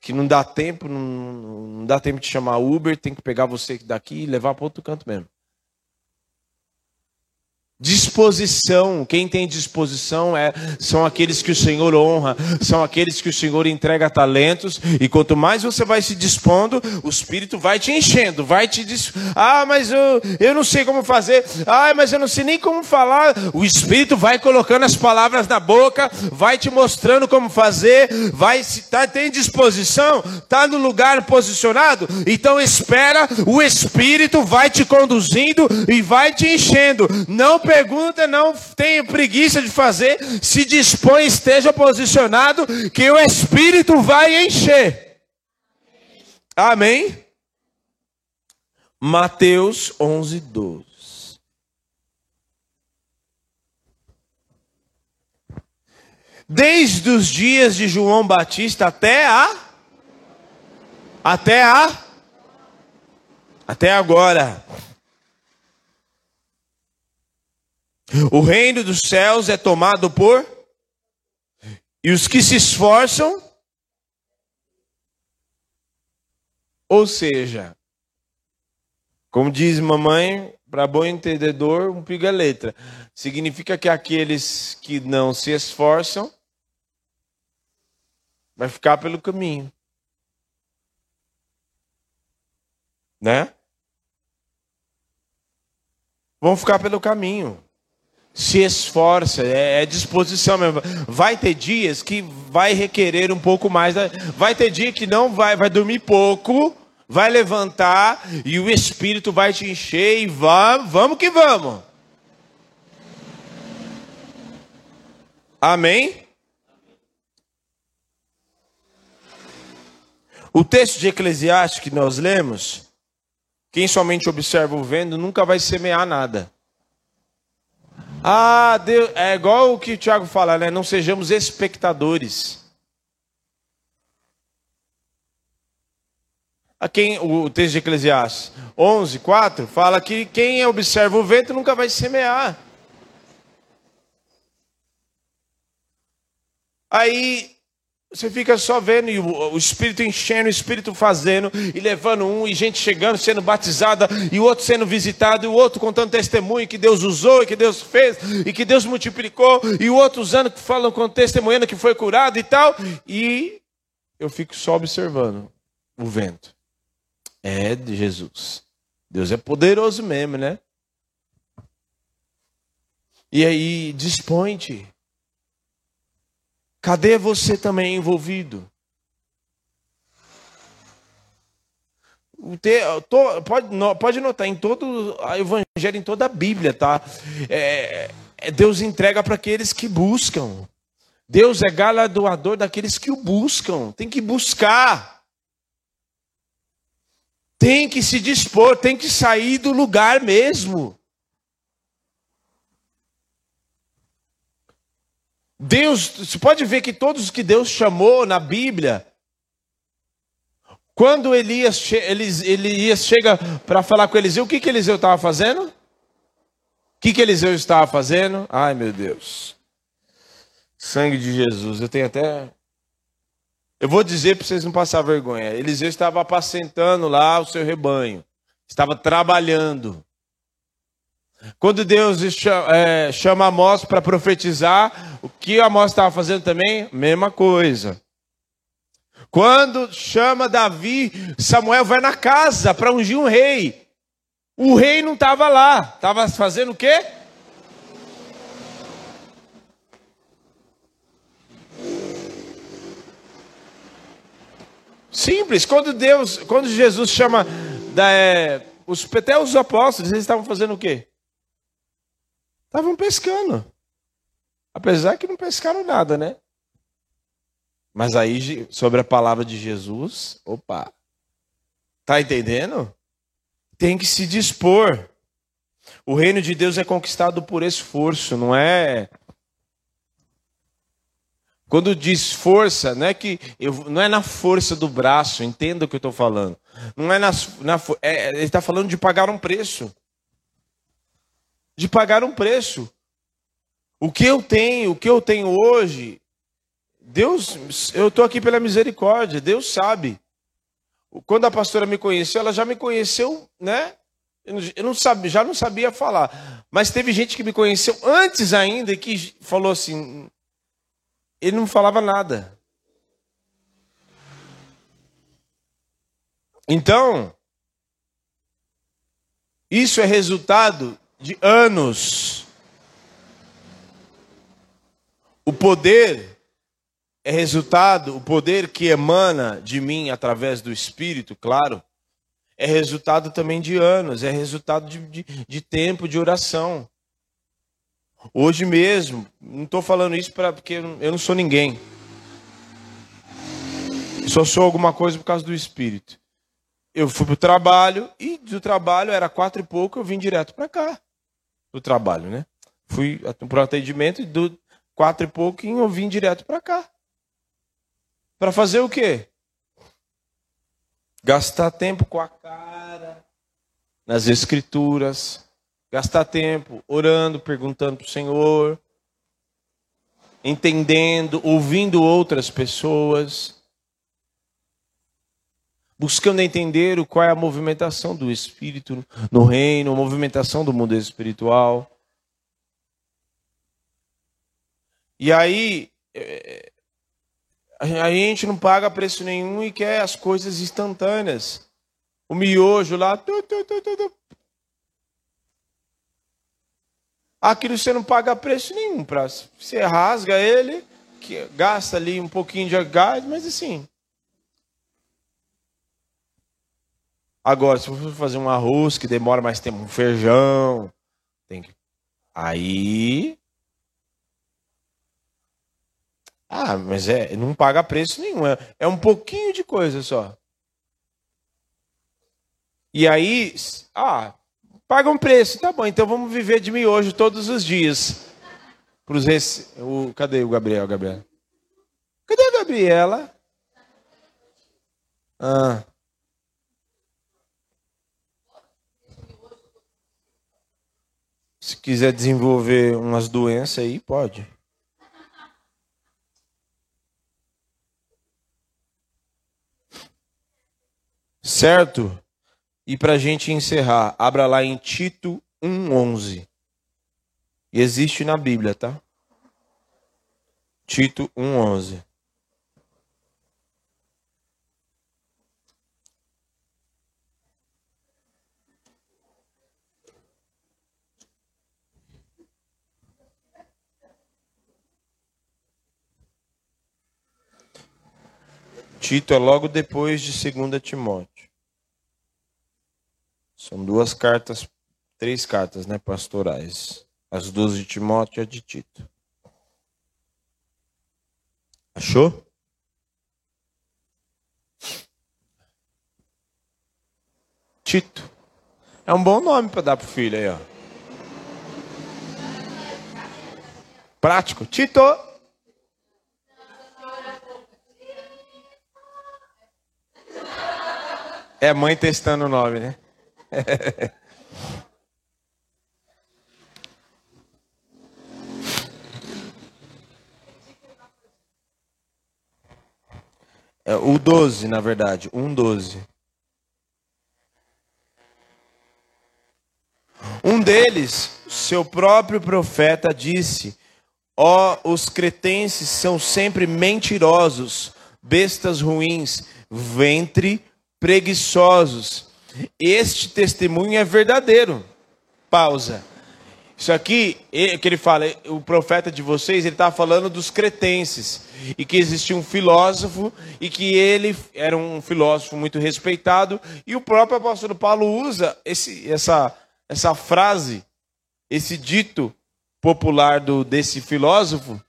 [SPEAKER 1] que não dá tempo, não, não dá tempo de chamar Uber, tem que pegar você daqui e levar para outro canto mesmo. Disposição, quem tem disposição é, são aqueles que o Senhor honra, são aqueles que o Senhor entrega talentos, e quanto mais você vai se dispondo, o Espírito vai te enchendo, vai te diz, ah, mas eu, eu não sei como fazer, ah, mas eu não sei nem como falar. O Espírito vai colocando as palavras na boca, vai te mostrando como fazer, vai se tá, tem disposição, tá no lugar posicionado, então espera, o Espírito vai te conduzindo e vai te enchendo. Não pergunta, não tenha preguiça de fazer, se dispõe, esteja posicionado, que o Espírito vai encher. Amém? Mateus 11, 12. Desde os dias de João Batista até a. Até a. Até agora. O reino dos céus é tomado por. E os que se esforçam. Ou seja, como diz mamãe, para bom entendedor, um piga letra. Significa que aqueles que não se esforçam vai ficar pelo caminho. Né? Vão ficar pelo caminho se esforça, é, é, disposição mesmo. Vai ter dias que vai requerer um pouco mais, vai ter dia que não vai, vai dormir pouco, vai levantar e o Espírito vai te encher e vamos, vamos que vamos. Amém? O texto de Eclesiastes que nós lemos, quem somente observa o vendo nunca vai semear nada. Ah, Deus, é igual o que o Tiago fala, né? Não sejamos espectadores. A quem, o texto de Eclesiastes 11, 4, fala que quem observa o vento nunca vai semear. Aí você fica só vendo e o, Espírito enchendo, o Espírito fazendo e levando um, e gente chegando, sendo batizada, e o outro sendo visitado, e o outro contando testemunho que Deus usou, e que Deus fez, e que Deus multiplicou, e o outro usando, falam com testemunhando que foi curado e tal. E eu fico só observando o vento. É de Jesus. Deus é poderoso mesmo, né? E aí, dispõe-te. Cadê você também envolvido? Pode, pode notar, em todo o Evangelho, em toda a Bíblia, tá? É, é Deus entrega para aqueles que buscam. Deus é galardoador daqueles que o buscam. Tem que buscar. Tem que se dispor, tem que sair do lugar mesmo. Deus, você pode ver que todos os que Deus chamou na Bíblia, quando Elias, Elias chega para falar com Eliseu, o que, que Eliseu estava fazendo? O que, que Eliseu estava fazendo? Ai meu Deus, sangue de Jesus, eu tenho até. Eu vou dizer para vocês não passar vergonha. Eliseu estava apacentando lá o seu rebanho, estava trabalhando. Quando Deus é, chama Amós para profetizar, o que Amós estava fazendo também? Mesma coisa. Quando chama Davi, Samuel vai na casa para ungir um rei. O rei não estava lá, estava fazendo o quê? Simples. Quando Deus, quando Jesus chama da, é, os, até os apóstolos, eles estavam fazendo o quê? Estavam pescando. Apesar que não pescaram nada, né? Mas aí, sobre a palavra de Jesus, opa. Tá entendendo? Tem que se dispor. O reino de Deus é conquistado por esforço, não é. Quando diz força, não é que eu, não é na força do braço, entenda o que eu estou falando. Não é na, na é, ele está falando de pagar um preço de pagar um preço. O que eu tenho, o que eu tenho hoje, Deus, eu estou aqui pela misericórdia, Deus sabe. Quando a pastora me conheceu, ela já me conheceu, né? Eu não sabia, já não sabia falar. Mas teve gente que me conheceu antes ainda e que falou assim: ele não falava nada. Então, isso é resultado de anos. O poder é resultado, o poder que emana de mim através do Espírito, claro, é resultado também de anos, é resultado de, de, de tempo de oração. Hoje mesmo, não estou falando isso pra, porque eu não sou ninguém. Só sou alguma coisa por causa do Espírito. Eu fui para o trabalho e do trabalho era quatro e pouco, eu vim direto para cá. Do trabalho, né? Fui para o atendimento e do quatro e pouco eu vim direto para cá. Para fazer o quê? Gastar tempo com a cara nas escrituras, gastar tempo orando, perguntando para o Senhor, entendendo, ouvindo outras pessoas, buscando entender qual é a movimentação do Espírito no reino, a movimentação do mundo espiritual. E aí, é, a gente não paga preço nenhum e quer as coisas instantâneas. O miojo lá. Tu, tu, tu, Aquilo você não paga preço nenhum. Pra, você rasga ele, que gasta ali um pouquinho de gás, mas assim. Agora, se for fazer um arroz que demora mais tempo, um feijão, tem que. Aí ah, mas é, não paga preço nenhum. É, é um pouquinho de coisa só. E aí, ah, paga um preço, tá bom, então vamos viver de miojo todos os dias. Pros o, cadê o Gabriel, Gabriel? Cadê a Gabriela? Ah. Se quiser desenvolver umas doenças aí, pode. Certo? E para a gente encerrar, abra lá em Tito 1,11. E existe na Bíblia, tá? Tito 1,11. Tito é logo depois de 2 Timóteo. São duas cartas, três cartas, né, pastorais. As duas de Timóteo e a de Tito. Achou? Tito. É um bom nome para dar pro filho aí, ó. Prático. Tito. É mãe testando o nome, né? É, o 12, na verdade. Um 12. Um deles, seu próprio profeta, disse: Ó, oh, os cretenses são sempre mentirosos, bestas ruins, ventre preguiçosos este testemunho é verdadeiro. Pausa. Isso aqui, que ele fala, o profeta de vocês, ele está falando dos cretenses. E que existia um filósofo, e que ele era um filósofo muito respeitado. E o próprio apóstolo Paulo usa esse, essa, essa frase, esse dito popular do, desse filósofo,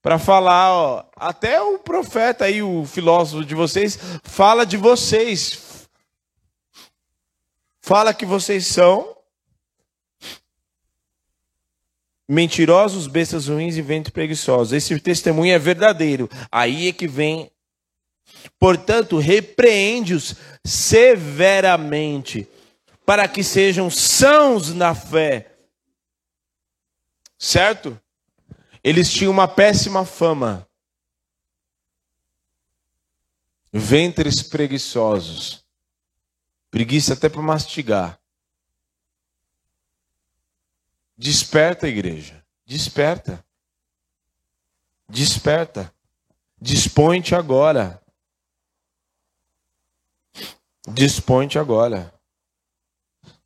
[SPEAKER 1] para falar, ó, até o profeta aí, o filósofo de vocês, fala de vocês, fala que vocês são mentirosos, bestas ruins e ventos preguiçosos. Esse testemunho é verdadeiro. Aí é que vem. Portanto, repreende-os severamente, para que sejam sãos na fé. Certo? Eles tinham uma péssima fama. ventres preguiçosos, preguiça até para mastigar. Desperta, igreja, desperta. Desperta. Dispõe-te agora. Dispõe-te agora.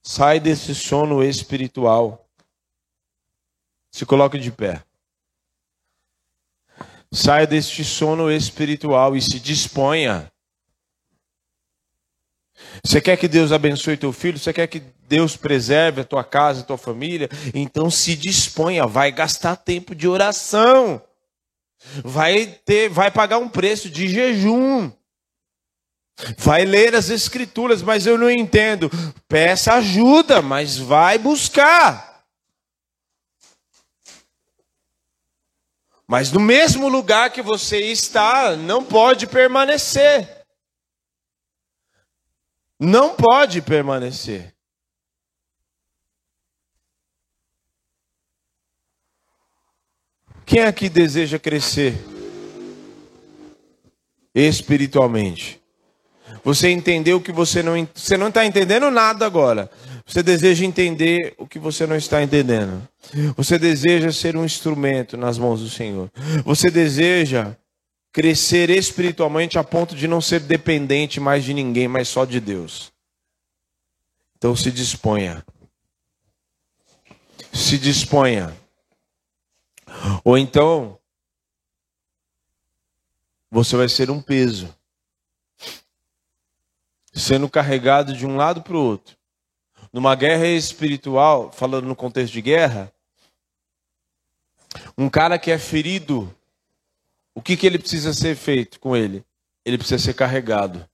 [SPEAKER 1] Sai desse sono espiritual. Se coloque de pé. Saia deste sono espiritual e se disponha. Você quer que Deus abençoe teu filho? Você quer que Deus preserve a tua casa, a tua família? Então se disponha, vai gastar tempo de oração. Vai ter, vai pagar um preço de jejum. Vai ler as escrituras, mas eu não entendo. Peça ajuda, mas vai buscar. Mas no mesmo lugar que você está, não pode permanecer. Não pode permanecer. Quem aqui deseja crescer espiritualmente? Você entendeu que você não você não está entendendo nada agora. Você deseja entender o que você não está entendendo. Você deseja ser um instrumento nas mãos do Senhor. Você deseja crescer espiritualmente a ponto de não ser dependente mais de ninguém, mas só de Deus. Então se disponha. Se disponha. Ou então, você vai ser um peso, sendo carregado de um lado para o outro numa guerra espiritual, falando no contexto de guerra, um cara que é ferido, o que, que ele precisa ser feito com ele? Ele precisa ser carregado.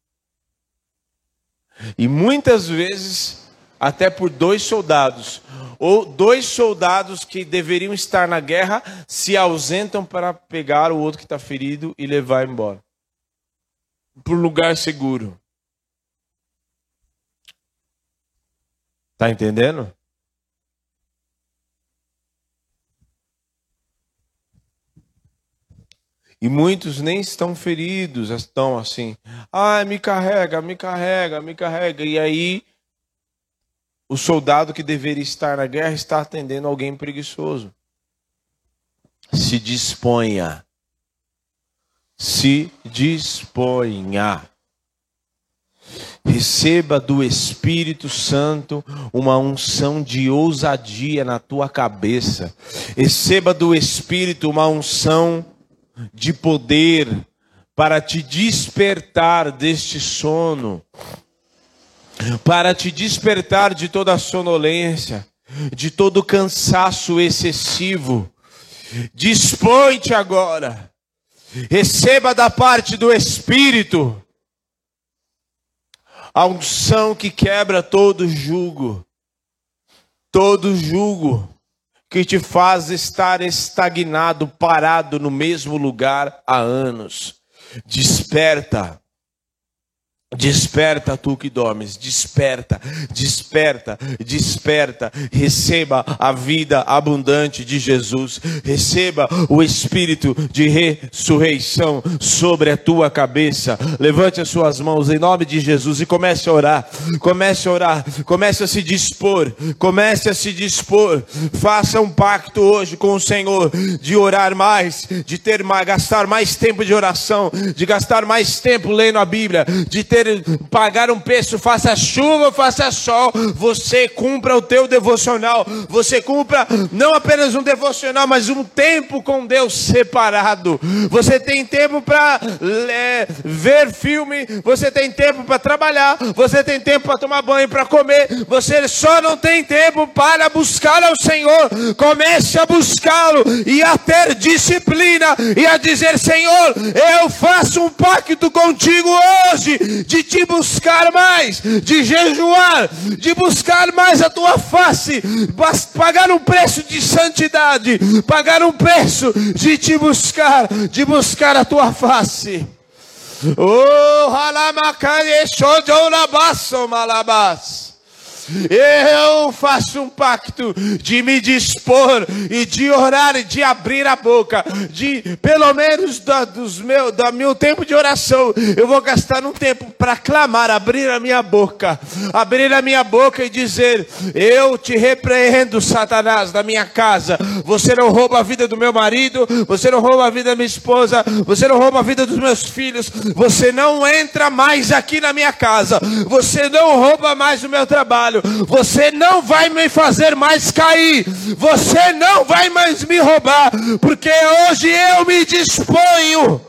[SPEAKER 1] E muitas vezes, até por dois soldados, ou dois soldados que deveriam estar na guerra, se ausentam para pegar o outro que está ferido e levar embora para um lugar seguro. Tá entendendo? E muitos nem estão feridos, estão assim, ah, me carrega, me carrega, me carrega. E aí, o soldado que deveria estar na guerra está atendendo alguém preguiçoso. Se disponha. Se disponha. Receba do Espírito Santo uma unção de ousadia na tua cabeça. Receba do Espírito uma unção de poder para te despertar deste sono, para te despertar de toda a sonolência, de todo cansaço excessivo. Dispõe-te agora. Receba da parte do Espírito a unção que quebra todo jugo, todo jugo que te faz estar estagnado, parado no mesmo lugar há anos. Desperta Desperta tu que dormes, desperta, desperta, desperta, receba a vida abundante de Jesus, receba o espírito de ressurreição sobre a tua cabeça. Levante as suas mãos em nome de Jesus e comece a orar. Comece a orar, comece a se dispor, comece a se dispor. Faça um pacto hoje com o Senhor de orar mais, de ter mais, gastar mais tempo de oração, de gastar mais tempo lendo a Bíblia, de ter ter pagar um preço, faça chuva, faça sol, você cumpra o teu devocional, você cumpra não apenas um devocional, mas um tempo com Deus separado. Você tem tempo para ver filme, você tem tempo para trabalhar, você tem tempo para tomar banho, para comer, você só não tem tempo para buscar ao Senhor. Comece a buscá-lo e a ter disciplina e a dizer: Senhor, eu faço um pacto contigo hoje de te buscar mais, de jejuar, de buscar mais a tua face, pagar um preço de santidade, pagar um preço de te buscar, de buscar a tua face. Oh, malabas. Eu faço um pacto de me dispor e de orar e de abrir a boca, de pelo menos da, dos meu, da meu tempo de oração, eu vou gastar um tempo para clamar, abrir a minha boca, abrir a minha boca e dizer: Eu te repreendo, Satanás, da minha casa. Você não rouba a vida do meu marido, você não rouba a vida da minha esposa, você não rouba a vida dos meus filhos, você não entra mais aqui na minha casa, você não rouba mais o meu trabalho, você não vai me fazer mais cair, você não vai mais me roubar, porque hoje eu me disponho.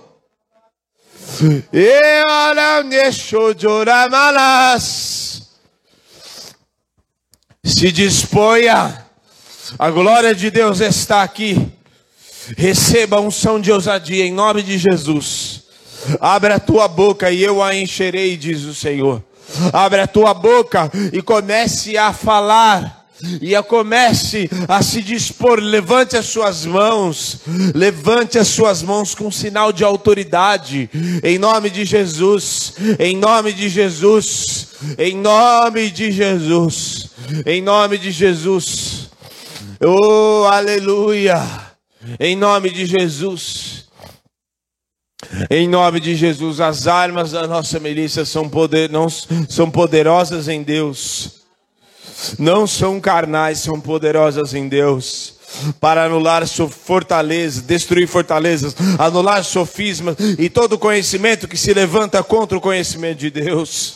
[SPEAKER 1] Se disponha, a glória de Deus está aqui. Receba a unção de ousadia em nome de Jesus. Abra a tua boca e eu a encherei, diz o Senhor. Abra a tua boca e comece a falar. E a comece a se dispor, levante as suas mãos, levante as suas mãos com sinal de autoridade, em nome de Jesus, em nome de Jesus, em nome de Jesus, em nome de Jesus, oh aleluia, em nome de Jesus. Em nome de Jesus, as armas da nossa milícia são, poder, não, são poderosas em Deus. Não são carnais, são poderosas em Deus. Para anular sua fortaleza, destruir fortalezas, anular sofismas e todo conhecimento que se levanta contra o conhecimento de Deus.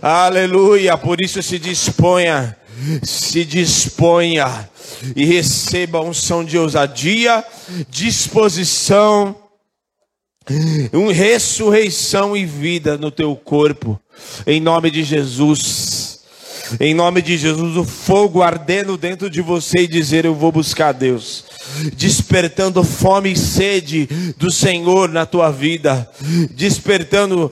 [SPEAKER 1] Aleluia, por isso se disponha, se disponha e receba unção de ousadia, disposição uma ressurreição e vida no teu corpo, em nome de Jesus. Em nome de Jesus, o fogo ardendo dentro de você e dizer: Eu vou buscar Deus. Despertando fome e sede do Senhor na tua vida, despertando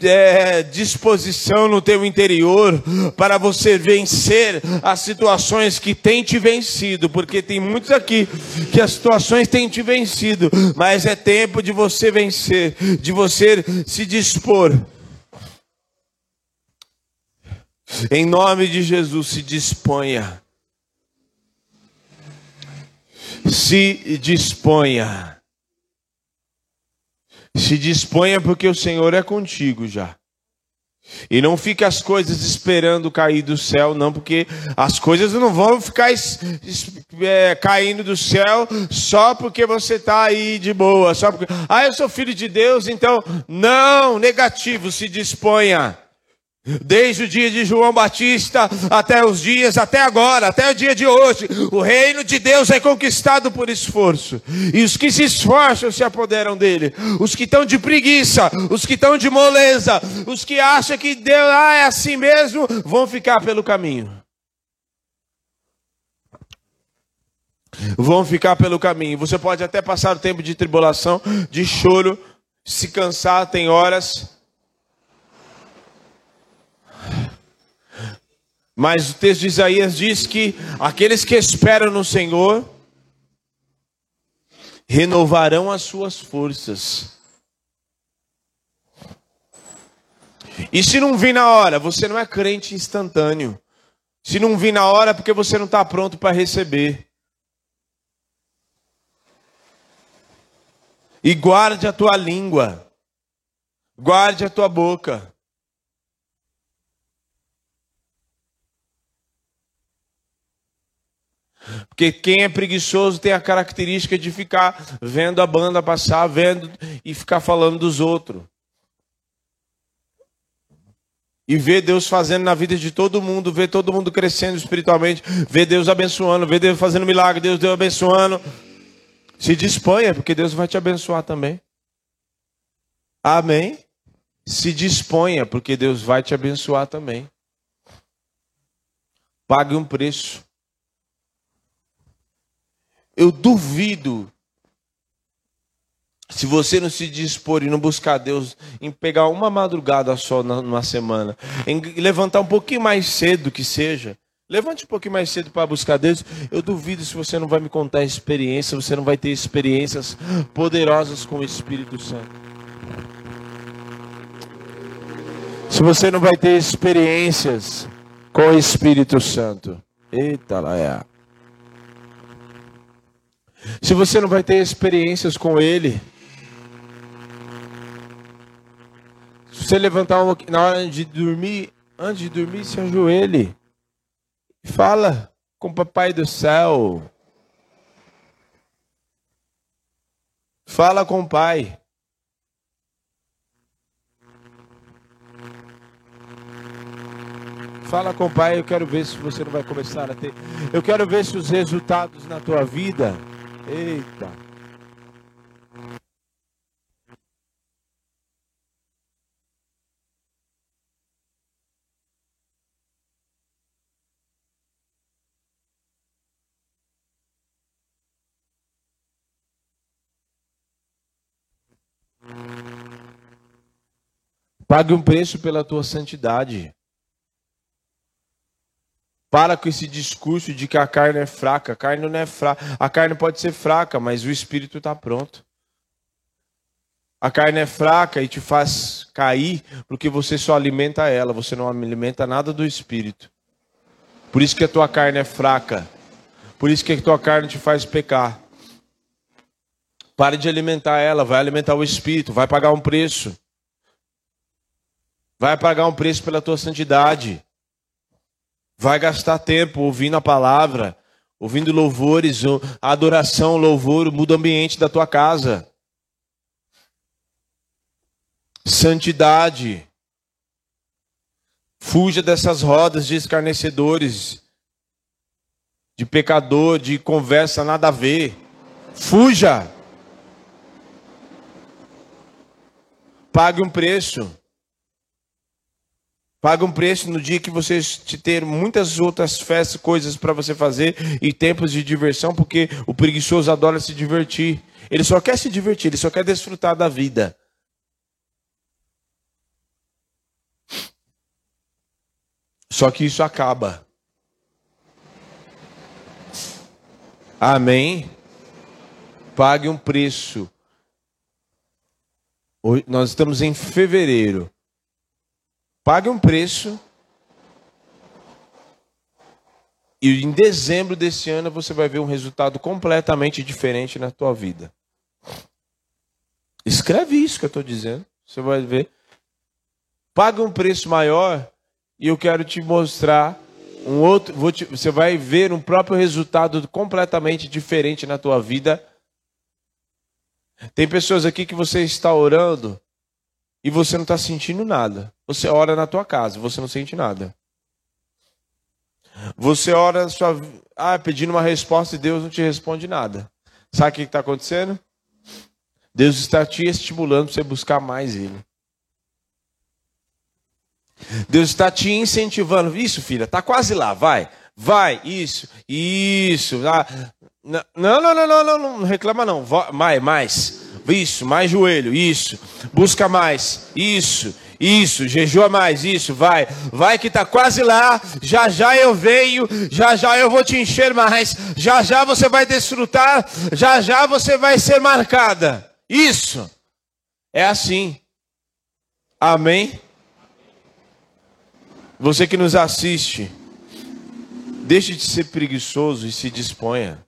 [SPEAKER 1] é, disposição no teu interior para você vencer as situações que têm te vencido, porque tem muitos aqui que as situações têm te vencido, mas é tempo de você vencer, de você se dispor em nome de Jesus, se disponha. Se disponha. Se disponha porque o Senhor é contigo já. E não fique as coisas esperando cair do céu, não, porque as coisas não vão ficar é, caindo do céu só porque você está aí de boa, só porque, ah, eu sou filho de Deus, então, não, negativo, se disponha. Desde o dia de João Batista até os dias, até agora, até o dia de hoje, o reino de Deus é conquistado por esforço. E os que se esforçam se apoderam dele. Os que estão de preguiça, os que estão de moleza, os que acham que Deus ah, é assim mesmo, vão ficar pelo caminho. Vão ficar pelo caminho. Você pode até passar o tempo de tribulação, de choro, se cansar, tem horas Mas o texto de Isaías diz que aqueles que esperam no Senhor renovarão as suas forças. E se não vir na hora, você não é crente instantâneo. Se não vir na hora, é porque você não está pronto para receber. E guarde a tua língua, guarde a tua boca. Porque quem é preguiçoso tem a característica de ficar vendo a banda passar, vendo e ficar falando dos outros. E ver Deus fazendo na vida de todo mundo, ver todo mundo crescendo espiritualmente, ver Deus abençoando, ver Deus fazendo milagre, Deus Deus abençoando. Se disponha, porque Deus vai te abençoar também. Amém? Se disponha, porque Deus vai te abençoar também. Pague um preço. Eu duvido, se você não se dispor e não buscar Deus, em pegar uma madrugada só numa semana, em levantar um pouquinho mais cedo que seja, levante um pouquinho mais cedo para buscar Deus. Eu duvido se você não vai me contar experiência, você não vai ter experiências poderosas com o Espírito Santo. Se você não vai ter experiências com o Espírito Santo. Eita, é. Se você não vai ter experiências com Ele, se você levantar uma, na hora de dormir, antes de dormir, se ajoelhe e fala com o Papai do Céu. Fala com o Pai. Fala com o Pai, eu quero ver se você não vai começar a ter. Eu quero ver se os resultados na tua vida. Eita. Pague um preço pela tua santidade. Para com esse discurso de que a carne é fraca. A carne não é fraca. A carne pode ser fraca, mas o espírito está pronto. A carne é fraca e te faz cair porque você só alimenta ela, você não alimenta nada do espírito. Por isso que a tua carne é fraca. Por isso que a tua carne te faz pecar. Pare de alimentar ela, vai alimentar o espírito, vai pagar um preço. Vai pagar um preço pela tua santidade. Vai gastar tempo ouvindo a palavra, ouvindo louvores, a adoração, louvor, muda o ambiente da tua casa. Santidade. Fuja dessas rodas de escarnecedores, de pecador, de conversa nada a ver. Fuja. Pague um preço. Paga um preço no dia que você te ter muitas outras festas, coisas para você fazer e tempos de diversão, porque o preguiçoso adora se divertir. Ele só quer se divertir, ele só quer desfrutar da vida. Só que isso acaba. Amém? Pague um preço. Nós estamos em fevereiro. Pague um preço. E em dezembro desse ano você vai ver um resultado completamente diferente na tua vida. Escreve isso que eu estou dizendo. Você vai ver. Pague um preço maior e eu quero te mostrar um outro. Te, você vai ver um próprio resultado completamente diferente na tua vida. Tem pessoas aqui que você está orando e você não está sentindo nada. Você ora na tua casa, você não sente nada. Você ora sua, ah, pedindo uma resposta e Deus não te responde nada. Sabe o que está acontecendo? Deus está te estimulando para você buscar mais Ele. Deus está te incentivando. Isso, filha, está quase lá, vai. Vai, isso, isso. Ah, não, não, não, não, não, não reclama não. Vai, mais. Isso, mais joelho, isso. Busca mais, isso, isso. Jejua mais, isso. Vai, vai que tá quase lá. Já já eu venho, já já eu vou te encher mais. Já já você vai desfrutar, já já você vai ser marcada. Isso. É assim. Amém. Você que nos assiste, deixe de ser preguiçoso e se disponha.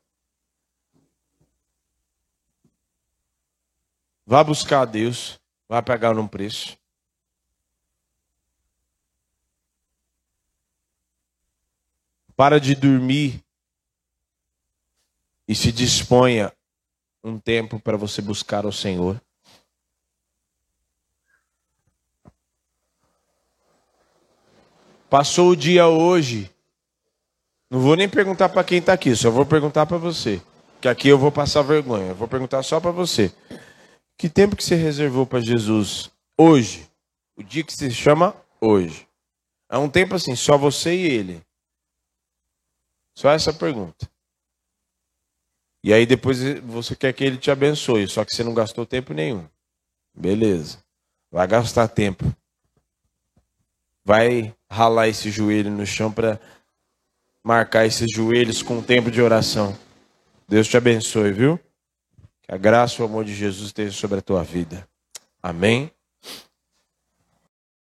[SPEAKER 1] Vá buscar a Deus, vá pegar um preço. Para de dormir e se disponha um tempo para você buscar o Senhor. Passou o dia hoje. Não vou nem perguntar para quem está aqui, só vou perguntar para você. Que aqui eu vou passar vergonha. Eu vou perguntar só para você. Que tempo que você reservou para Jesus hoje? O dia que se chama hoje. É um tempo assim, só você e ele. Só essa pergunta. E aí depois você quer que ele te abençoe, só que você não gastou tempo nenhum. Beleza. Vai gastar tempo. Vai ralar esse joelho no chão para marcar esses joelhos com o tempo de oração. Deus te abençoe, viu? Que a graça e o amor de Jesus esteja sobre a tua vida. Amém.